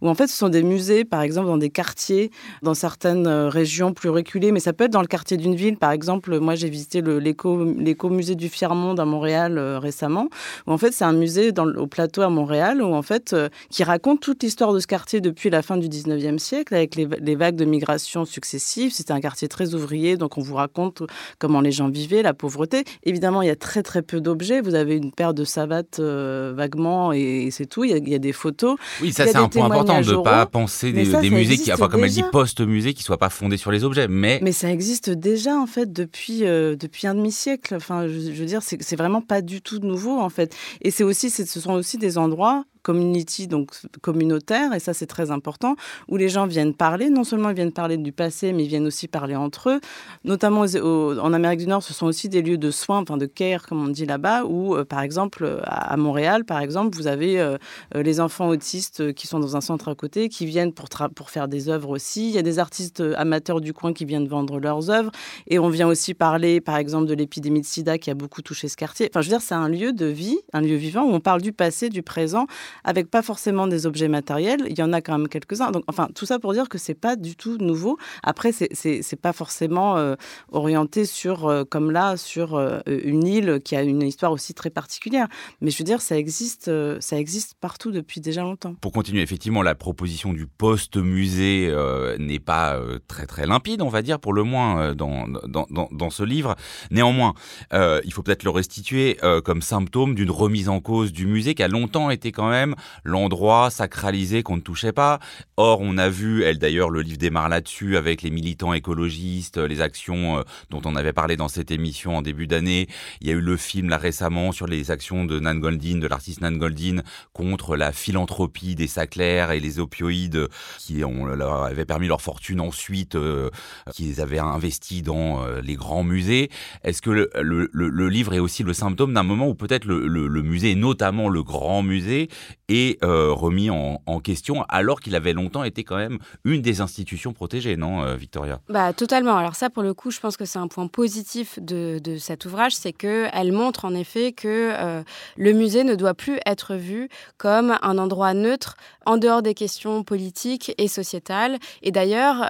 où en fait, ce sont des musées, par exemple, dans des quartiers, dans certaines euh, régions plus reculées, mais ça peut être dans le quartier d'une ville. Par exemple, moi, j'ai visité l'éco-musée du Fier-Monde à Montréal euh, récemment, où en fait, c'est un musée au plateau à Montréal, où en fait, qui raconte toute l'histoire de ce quartier depuis la fin du 19e siècle, avec les les, vagues de migration successives. C'était un quartier très ouvrier, donc on vous raconte comment les gens vivaient, la pauvreté. Évidemment, il y a très très peu d'objets. Vous avez une paire de savates euh, vaguement et, c'est tout. Il y, a, des photos. Oui, ça c'est un point important de ne pas penser des, musées qui, enfin, comme elle dit, post-musée, qui ne soient pas fondés sur les objets. Mais... mais ça existe déjà en fait depuis, euh, depuis un demi-siècle. Enfin, je, je veux dire, c'est vraiment pas du tout nouveau en fait. Et c'est aussi, ce sont aussi des endroits community, donc communautaire, et ça c'est très important, où les gens viennent parler, non seulement ils viennent parler du passé, mais ils viennent aussi parler entre eux. Notamment en Amérique du Nord, ce sont aussi des lieux de soins, enfin de care, comme on dit là-bas, où par exemple à, Montréal, par exemple, vous avez les enfants autistes qui sont dans un centre à côté, qui viennent pour, pour faire des œuvres aussi. Il y a des artistes amateurs du coin qui viennent vendre leurs œuvres, et on vient aussi parler, par exemple, de l'épidémie de sida qui a beaucoup touché ce quartier. Enfin, je veux dire, c'est un lieu de vie, un lieu vivant où on parle du passé, du présent, avec pas forcément des objets matériels. Il y en a quand même quelques-uns. Donc, enfin, tout ça pour dire que c'est pas du tout nouveau. Après, c'est pas forcément euh, orienté sur, euh, comme là, sur euh, une île qui a une histoire aussi très particulière. Mais je veux dire, ça existe, ça existe partout depuis déjà longtemps. Pour continuer, effectivement, la proposition du post-musée n'est pas très très limpide, on va dire, pour le moins dans, dans, dans ce livre. Néanmoins, il faut peut-être le restituer comme symptôme d'une remise en cause du musée qui a longtemps été quand même l'endroit sacralisé qu'on ne touchait pas. Or, on a vu, elle d'ailleurs, le livre démarre là-dessus avec les militants écologistes, les actions euh, dont on avait parlé dans cette émission en début d'année. Il y a eu le film là récemment sur les actions de Nan Goldin, de l'artiste Nan Goldin, contre la philanthropie des Saclairs et les opioïdes qui ont, leur avaient permis leur fortune ensuite, euh, qu'ils avaient investi dans euh, les grands musées. Est-ce que le, livre est aussi le symptôme d'un moment où peut-être le, le, musée, notamment le grand musée, est euh, remis en, question alors qu'il avait longtemps été quand même une des institutions protégées, non, euh, Victoria? Bah totalement. Alors ça, pour le coup, je pense que c'est un point positif de, de cet ouvrage, c'est que elle montre en effet que euh, le musée ne doit plus être vu comme un endroit neutre en dehors des questions politiques et sociétales. Et d'ailleurs,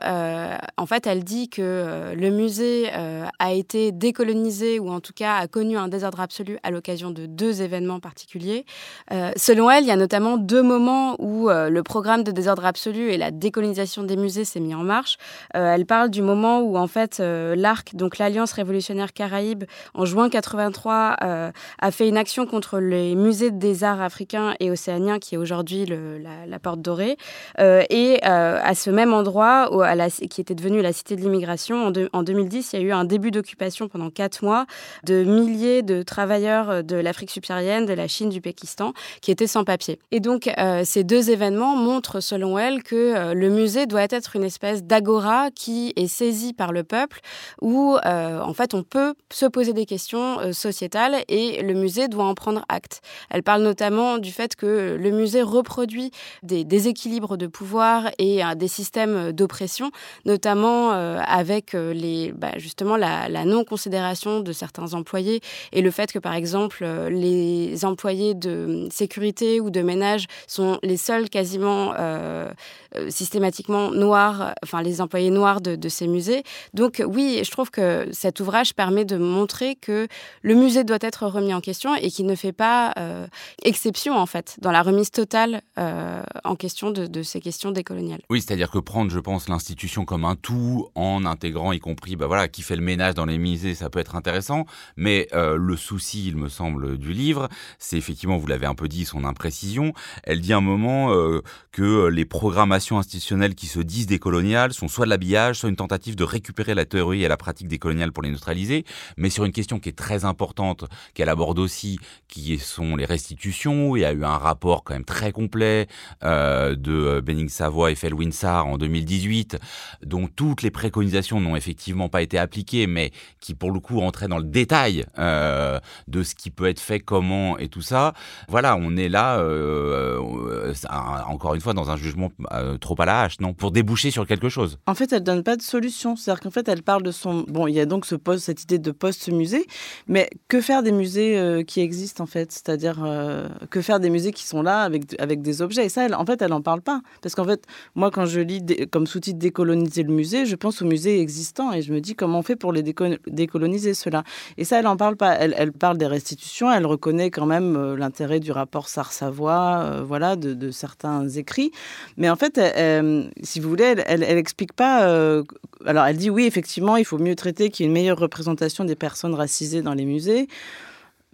en fait, elle dit que le musée a été décolonisé ou en tout cas a connu un désordre absolu à l'occasion de deux événements particuliers. selon elle, il y a notamment deux moments où euh, le programme de désordre absolu et la décolonisation des musées s'est mis en marche. Euh, elle parle du moment où en fait euh, l'ARC, donc l'Alliance révolutionnaire Caraïbe, en juin 83, a fait une action contre les musées des arts africains et océaniens, qui est aujourd'hui la, Porte Dorée, et à ce même endroit, où, à la, qui était devenu la Cité de l'immigration, en, en 2010, il y a eu un début d'occupation pendant quatre mois de milliers de travailleurs de l'Afrique subsaharienne, de la Chine, du Pakistan, qui étaient sans papier. Et donc, euh, ces deux événements montrent, selon elle, que euh, le musée doit être une espèce d'agora qui est saisie par le peuple, où, euh, en fait, on peut se poser des questions sociétales et le musée doit en prendre acte. Elle parle notamment du fait que le musée reproduit des déséquilibres de pouvoir et des systèmes d'oppression, notamment avec les, bah, justement la, la non-considération de certains employés et le fait que, par exemple, les employés de sécurité ou de ménages sont les seuls quasiment euh, euh, systématiquement noirs, enfin les employés noirs de, ces musées. Donc oui, je trouve que cet ouvrage permet de montrer que le musée doit être remis en question et qu'il ne fait pas euh, exception en fait dans la remise totale en question de, ces questions décoloniales. Oui, c'est-à-dire que prendre, je pense, l'institution comme un tout en intégrant, y compris, bah voilà, qui fait le ménage dans les musées, ça peut être intéressant. Mais le souci, il me semble, du livre, c'est effectivement, vous l'avez un peu dit, son elle dit un moment euh, que les programmations institutionnelles qui se disent décoloniales sont soit de l'habillage, soit une tentative de récupérer la théorie et la pratique décoloniale pour les neutraliser, mais sur une question qui est très importante, qu'elle aborde aussi, qui sont les restitutions. Il y a eu un rapport quand même très complet euh, de Benning Savoy et Felwin Sarr en 2018, dont toutes les préconisations n'ont effectivement pas été appliquées, mais qui pour le coup entraient dans le détail euh, de ce qui peut être fait, comment et tout ça. Voilà, on est là euh, encore une fois, dans un jugement euh, trop à la hache, non? Pour déboucher sur quelque chose. En fait, elle donne pas de solution. C'est-à-dire qu'en fait, elle parle de son. Bon, il y a donc cette idée de poste-musée, mais que faire des musées euh, qui existent, en fait? C'est-à-dire, que faire des musées qui sont là avec, avec des objets? Et ça, elle, en fait, elle n'en parle pas. Parce qu'en fait, moi, quand je lis comme sous-titre décoloniser le musée, je pense aux musées existants et je me dis comment on fait pour les décoloniser, cela. Et ça, elle n'en parle pas. Elle, parle des restitutions, elle reconnaît quand même l'intérêt du rapport Sars-Savoie euh, voilà, de, certains écrits. Mais en fait, si vous voulez, elle, elle, explique pas. Euh, alors, elle dit oui, effectivement, il faut mieux traiter qu'il y ait une meilleure représentation des personnes racisées dans les musées.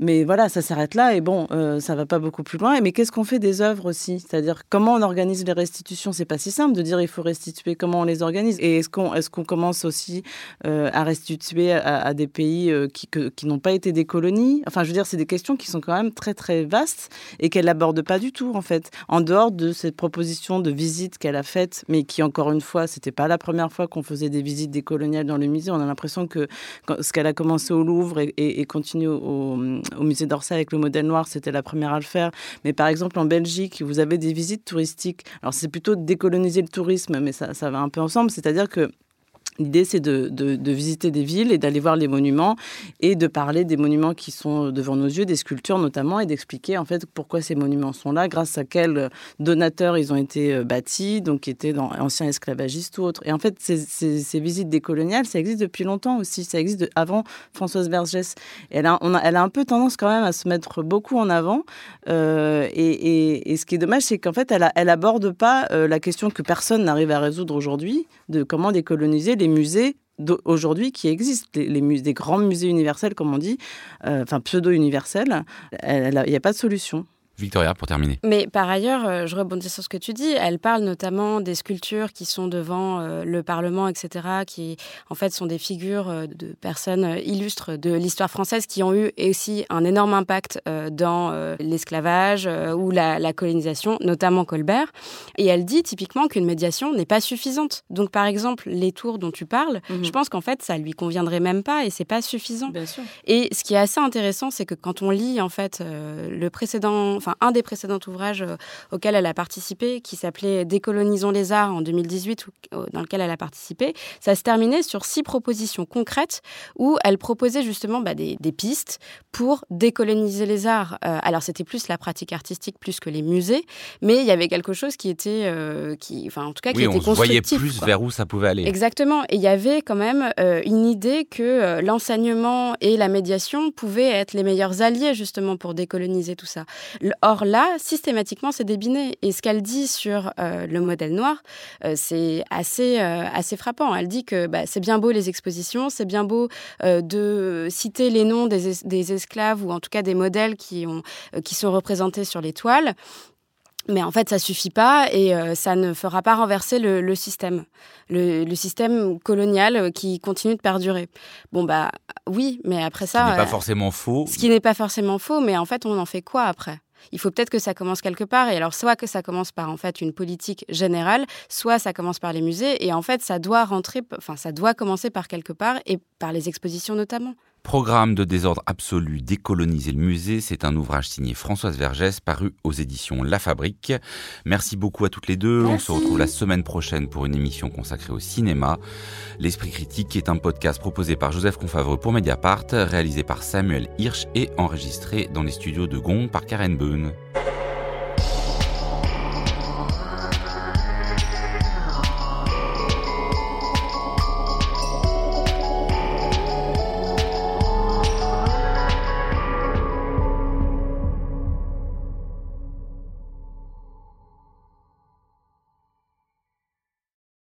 Mais voilà, ça s'arrête là et bon, euh, ça va pas beaucoup plus loin. Mais qu'est-ce qu'on fait des œuvres aussi? C'est-à-dire comment on organise les restitutions? C'est pas si simple de dire il faut restituer. Comment on les organise? Et est-ce qu'on est-ce qu'on commence aussi euh, à restituer à, des pays euh, qui, qui n'ont pas été des colonies? Enfin, je veux dire, c'est des questions qui sont quand même très très vastes et qu'elle n'aborde pas du tout en fait. En dehors de cette proposition de visite qu'elle a faite, mais qui encore une fois, c'était pas la première fois qu'on faisait des visites décoloniales dans le musée. On a l'impression que ce qu'elle a commencé au Louvre et, et, continue au, au, musée d'Orsay avec le modèle noir, c'était la première à le faire. Mais par exemple, en Belgique, vous avez des visites touristiques. Alors, c'est plutôt décoloniser le tourisme, mais ça, ça va un peu ensemble. C'est-à-dire que L'idée, c'est de, de, visiter des villes et d'aller voir les monuments et de parler des monuments qui sont devant nos yeux, des sculptures notamment, et d'expliquer en fait pourquoi ces monuments sont là, grâce à quels donateurs ils ont été euh, bâtis, donc qui étaient dans, anciens esclavagistes ou autres. Et en fait, ces, ces, visites décoloniales, ça existe depuis longtemps aussi. Ça existe avant Françoise Vergès. elle a, elle a un peu tendance quand même à se mettre beaucoup en avant. Euh, et, et, ce qui est dommage, c'est qu'en fait, elle, a, elle aborde pas euh, la question que personne n'arrive à résoudre aujourd'hui de comment décoloniser les musées aujourd'hui qui existent, les, musées, des grands musées universels, comme on dit, euh, enfin pseudo-universels, il n'y a pas de solution. Victoria, pour terminer. Mais par ailleurs, euh, je rebondis sur ce que tu dis. Elle parle notamment des sculptures qui sont devant euh, le Parlement, etc., qui en fait sont des figures euh, de personnes illustres de l'histoire française qui ont eu aussi un énorme impact dans l'esclavage ou la, colonisation, notamment Colbert. Et elle dit typiquement qu'une médiation n'est pas suffisante. Donc par exemple, les tours dont tu parles, mhm. je pense qu'en fait ça lui conviendrait même pas et c'est pas suffisant. Bien sûr. Et ce qui est assez intéressant, c'est que quand on lit en fait le précédent, enfin un des précédents ouvrages euh, auxquels elle a participé, qui s'appelait Décolonisons les arts en 2018, euh, dans lequel elle a participé, ça se terminait sur six propositions concrètes où elle proposait justement bah, des, pistes pour décoloniser les arts. Euh, alors c'était plus la pratique artistique plus que les musées, mais il y avait quelque chose qui était, qui, enfin en tout cas, qui était on voyait plus vers où ça pouvait aller. Exactement. Et il y avait quand même une idée que l'enseignement et la médiation pouvaient être les meilleurs alliés justement pour décoloniser tout ça. Or là, systématiquement, c'est débiné. Et ce qu'elle dit sur euh, le modèle noir, euh, c'est assez, euh, assez frappant. Elle dit que bah, c'est bien beau les expositions, c'est bien beau de citer les noms des, esclaves ou en tout cas des modèles qui, ont, qui sont représentés sur les toiles. Mais en fait, ça suffit pas et ça ne fera pas renverser le, système, le, le, système colonial qui continue de perdurer. Bon bah oui, mais après ça, ce qui n'est pas forcément faux. Ce qui n'est pas forcément faux, mais en fait, on en fait quoi après? Il faut peut-être que ça commence quelque part. Et alors, soit que ça commence par en fait une politique générale, soit ça commence par les musées. Et en fait, ça doit rentrer, enfin, ça doit commencer par quelque part et par les expositions notamment. Programme de désordre absolu, décoloniser le musée, c'est un ouvrage signé Françoise Vergès, paru aux éditions La Fabrique. Merci beaucoup à toutes les deux. On se retrouve la semaine prochaine pour une émission consacrée au cinéma. L'Esprit Critique est un podcast proposé par Joseph Confavreux pour Mediapart, réalisé par Samuel Hirsch et enregistré dans les studios de Gond par Karen Boone.